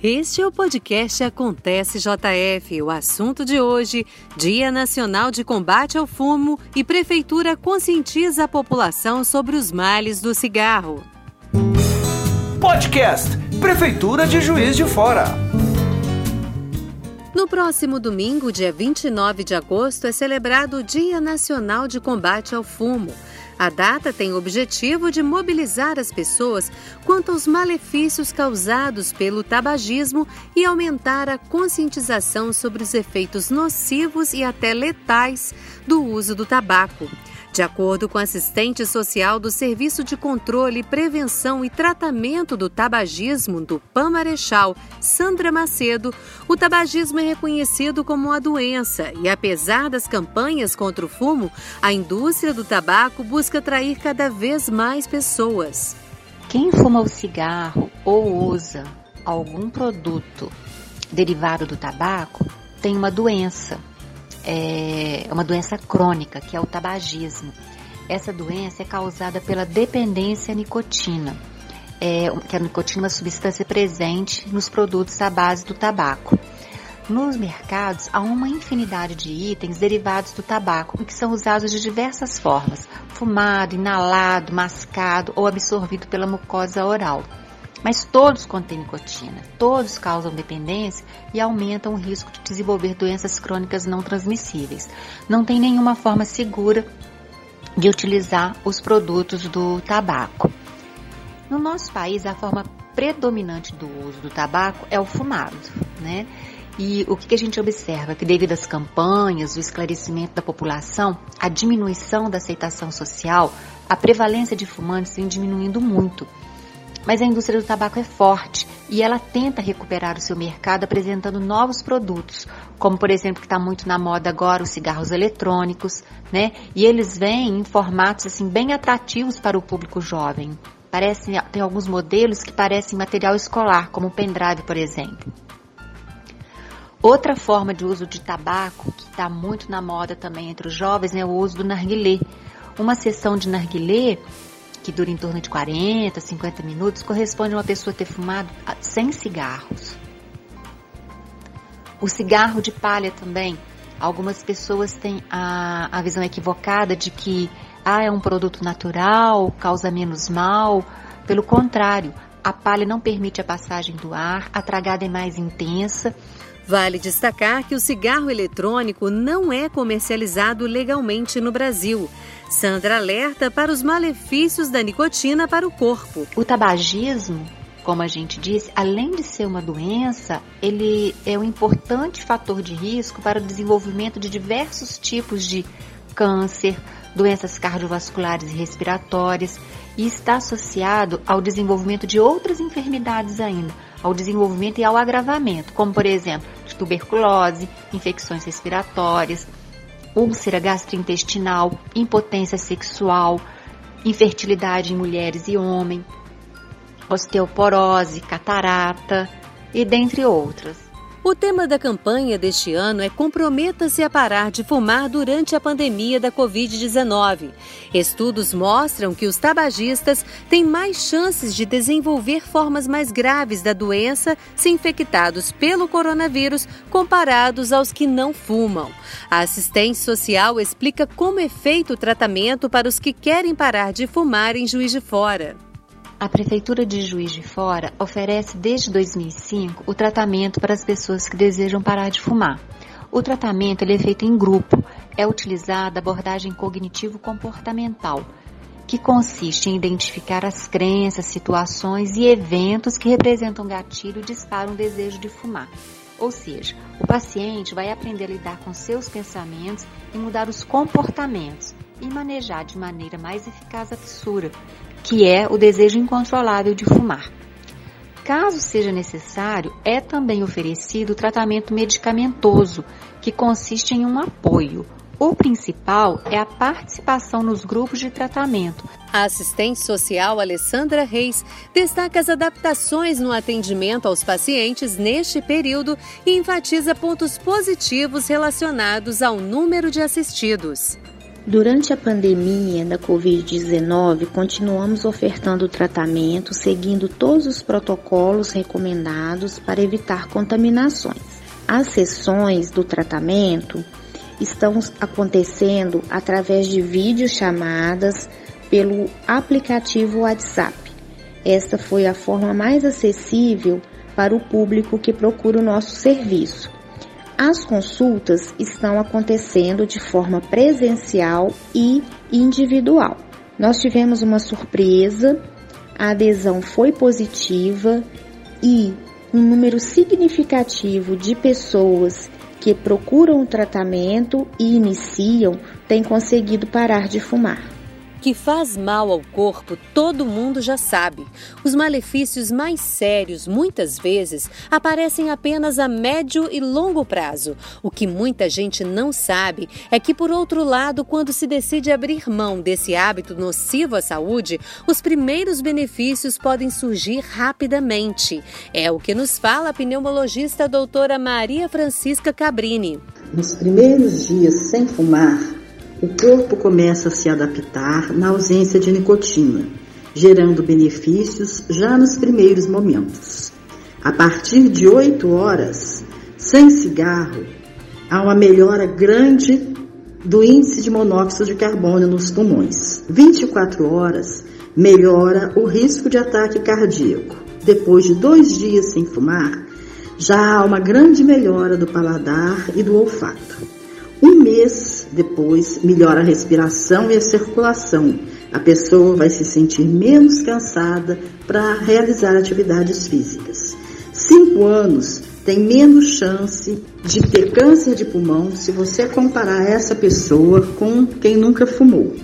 Este é o podcast Acontece JF. O assunto de hoje: Dia Nacional de Combate ao Fumo e Prefeitura conscientiza a população sobre os males do cigarro. Podcast Prefeitura de Juiz de Fora. No próximo domingo, dia 29 de agosto, é celebrado o Dia Nacional de Combate ao Fumo. A data tem o objetivo de mobilizar as pessoas quanto aos malefícios causados pelo tabagismo e aumentar a conscientização sobre os efeitos nocivos e até letais do uso do tabaco. De acordo com assistente social do Serviço de Controle, Prevenção e Tratamento do Tabagismo do PAN Marechal, Sandra Macedo, o tabagismo é reconhecido como uma doença e, apesar das campanhas contra o fumo, a indústria do tabaco busca atrair cada vez mais pessoas. Quem fuma o cigarro ou usa algum produto derivado do tabaco tem uma doença é uma doença crônica, que é o tabagismo. Essa doença é causada pela dependência à nicotina, é, que a nicotina é uma substância presente nos produtos à base do tabaco. Nos mercados há uma infinidade de itens derivados do tabaco que são usados de diversas formas: fumado, inalado, mascado ou absorvido pela mucosa oral. Mas todos contêm nicotina, todos causam dependência e aumentam o risco de desenvolver doenças crônicas não transmissíveis. Não tem nenhuma forma segura de utilizar os produtos do tabaco. No nosso país, a forma predominante do uso do tabaco é o fumado, né? E o que a gente observa? Que devido às campanhas, o esclarecimento da população, a diminuição da aceitação social, a prevalência de fumantes vem diminuindo muito. Mas a indústria do tabaco é forte e ela tenta recuperar o seu mercado apresentando novos produtos, como por exemplo que está muito na moda agora os cigarros eletrônicos, né? E eles vêm em formatos assim bem atrativos para o público jovem. Parecem, tem alguns modelos que parecem material escolar, como o pendrive, por exemplo. Outra forma de uso de tabaco que está muito na moda também entre os jovens é o uso do narguilé. Uma sessão de narguilé que dura em torno de 40, 50 minutos, corresponde a uma pessoa ter fumado 100 cigarros. O cigarro de palha também. Algumas pessoas têm a, a visão equivocada de que ah, é um produto natural, causa menos mal. Pelo contrário, a palha não permite a passagem do ar, a tragada é mais intensa Vale destacar que o cigarro eletrônico não é comercializado legalmente no Brasil. Sandra alerta para os malefícios da nicotina para o corpo. O tabagismo, como a gente disse, além de ser uma doença, ele é um importante fator de risco para o desenvolvimento de diversos tipos de câncer, doenças cardiovasculares e respiratórias e está associado ao desenvolvimento de outras enfermidades ainda, ao desenvolvimento e ao agravamento, como por exemplo, tuberculose, infecções respiratórias, úlcera gastrointestinal, impotência sexual, infertilidade em mulheres e homens, osteoporose, catarata e dentre outras. O tema da campanha deste ano é Comprometa-se a parar de fumar durante a pandemia da Covid-19. Estudos mostram que os tabagistas têm mais chances de desenvolver formas mais graves da doença se infectados pelo coronavírus comparados aos que não fumam. A assistente social explica como é feito o tratamento para os que querem parar de fumar em Juiz de Fora. A Prefeitura de Juiz de Fora oferece desde 2005 o tratamento para as pessoas que desejam parar de fumar. O tratamento é feito em grupo, é utilizada a abordagem cognitivo-comportamental, que consiste em identificar as crenças, situações e eventos que representam gatilho e disparam o desejo de fumar. Ou seja, o paciente vai aprender a lidar com seus pensamentos e mudar os comportamentos e manejar de maneira mais eficaz a fissura, que é o desejo incontrolável de fumar. Caso seja necessário, é também oferecido tratamento medicamentoso, que consiste em um apoio. O principal é a participação nos grupos de tratamento. A assistente social Alessandra Reis destaca as adaptações no atendimento aos pacientes neste período e enfatiza pontos positivos relacionados ao número de assistidos. Durante a pandemia da Covid-19, continuamos ofertando tratamento seguindo todos os protocolos recomendados para evitar contaminações. As sessões do tratamento estão acontecendo através de videochamadas pelo aplicativo WhatsApp. Esta foi a forma mais acessível para o público que procura o nosso serviço. As consultas estão acontecendo de forma presencial e individual. Nós tivemos uma surpresa, a adesão foi positiva e um número significativo de pessoas que procuram o tratamento e iniciam tem conseguido parar de fumar que faz mal ao corpo, todo mundo já sabe. Os malefícios mais sérios, muitas vezes, aparecem apenas a médio e longo prazo. O que muita gente não sabe é que, por outro lado, quando se decide abrir mão desse hábito nocivo à saúde, os primeiros benefícios podem surgir rapidamente. É o que nos fala a pneumologista doutora Maria Francisca Cabrini. Nos primeiros dias sem fumar, o corpo começa a se adaptar na ausência de nicotina, gerando benefícios já nos primeiros momentos. A partir de 8 horas, sem cigarro, há uma melhora grande do índice de monóxido de carbono nos pulmões. 24 horas melhora o risco de ataque cardíaco. Depois de dois dias sem fumar, já há uma grande melhora do paladar e do olfato. Um mês depois, melhora a respiração e a circulação. A pessoa vai se sentir menos cansada para realizar atividades físicas. Cinco anos tem menos chance de ter câncer de pulmão se você comparar essa pessoa com quem nunca fumou.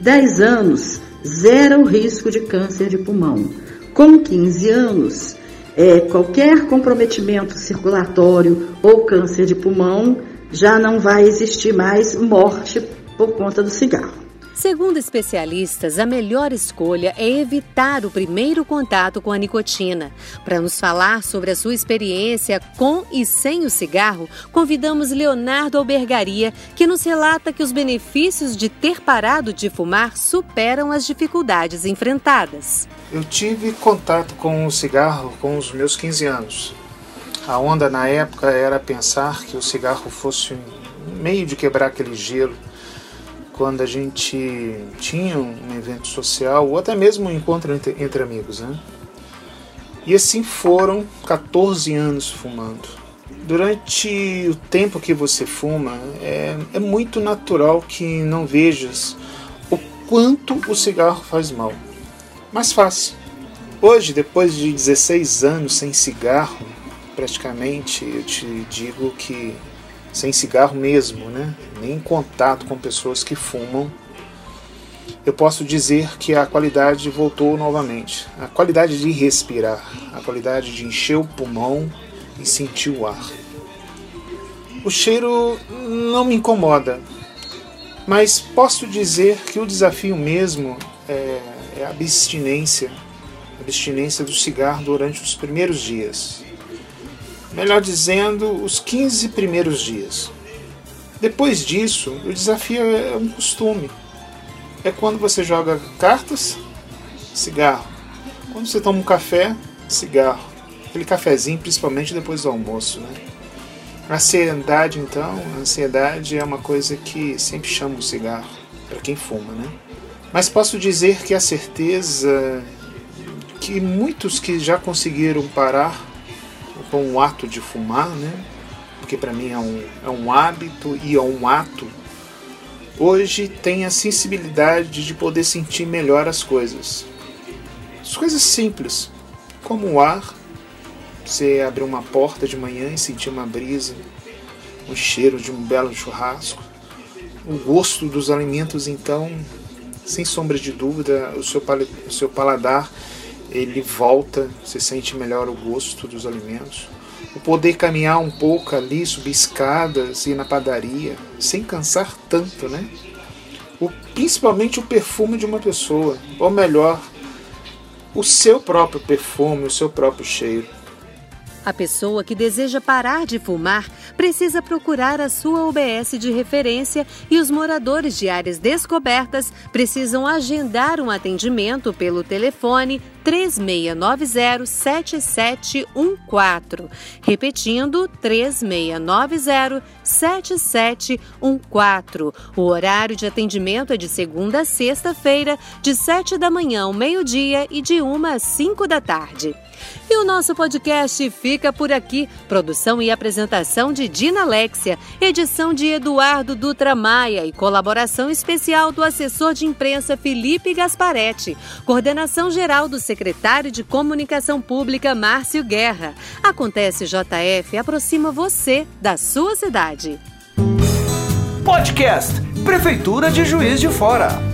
Dez anos, zero o risco de câncer de pulmão. Com 15 anos, é, qualquer comprometimento circulatório ou câncer de pulmão já não vai existir mais morte por conta do cigarro. Segundo especialistas, a melhor escolha é evitar o primeiro contato com a nicotina. Para nos falar sobre a sua experiência com e sem o cigarro, convidamos Leonardo Albergaria, que nos relata que os benefícios de ter parado de fumar superam as dificuldades enfrentadas. Eu tive contato com o cigarro com os meus 15 anos. A onda na época era pensar que o cigarro fosse um meio de quebrar aquele gelo quando a gente tinha um evento social ou até mesmo um encontro entre, entre amigos. Né? E assim foram 14 anos fumando. Durante o tempo que você fuma, é, é muito natural que não vejas o quanto o cigarro faz mal. Mas faz. Hoje, depois de 16 anos sem cigarro, praticamente, eu te digo que sem cigarro mesmo, né? nem contato com pessoas que fumam, eu posso dizer que a qualidade voltou novamente. A qualidade de respirar, a qualidade de encher o pulmão e sentir o ar. O cheiro não me incomoda, mas posso dizer que o desafio mesmo é, é a abstinência, a abstinência do cigarro durante os primeiros dias melhor dizendo, os 15 primeiros dias. Depois disso, o desafio é um costume. É quando você joga cartas, cigarro. Quando você toma um café, cigarro. Aquele cafezinho, principalmente depois do almoço, né? A ansiedade, então, a ansiedade é uma coisa que sempre chama o cigarro, para quem fuma, né? Mas posso dizer que a certeza que muitos que já conseguiram parar com o ato de fumar, né? Porque para mim é um, é um hábito e é um ato. Hoje tem a sensibilidade de poder sentir melhor as coisas. As coisas simples, como o ar, você abrir uma porta de manhã e sentir uma brisa, o cheiro de um belo churrasco, o gosto dos alimentos, então, sem sombra de dúvida, o seu, o seu paladar ele volta, você sente melhor o gosto dos alimentos. O poder caminhar um pouco ali, subir escadas, ir na padaria, sem cansar tanto, né? O, principalmente o perfume de uma pessoa, ou melhor, o seu próprio perfume, o seu próprio cheiro. A pessoa que deseja parar de fumar precisa procurar a sua UBS de referência e os moradores de áreas descobertas precisam agendar um atendimento pelo telefone 3690-7714. Repetindo, 3690-7714. O horário de atendimento é de segunda a sexta-feira, de 7 da manhã ao meio-dia e de 1 às 5 da tarde. E o nosso podcast fica por aqui. Produção e apresentação de Dina Alexia, edição de Eduardo Dutra Maia e colaboração especial do assessor de imprensa Felipe Gasparetti. Coordenação geral do secretário de Comunicação Pública Márcio Guerra. Acontece JF aproxima você da sua cidade. Podcast Prefeitura de Juiz de Fora.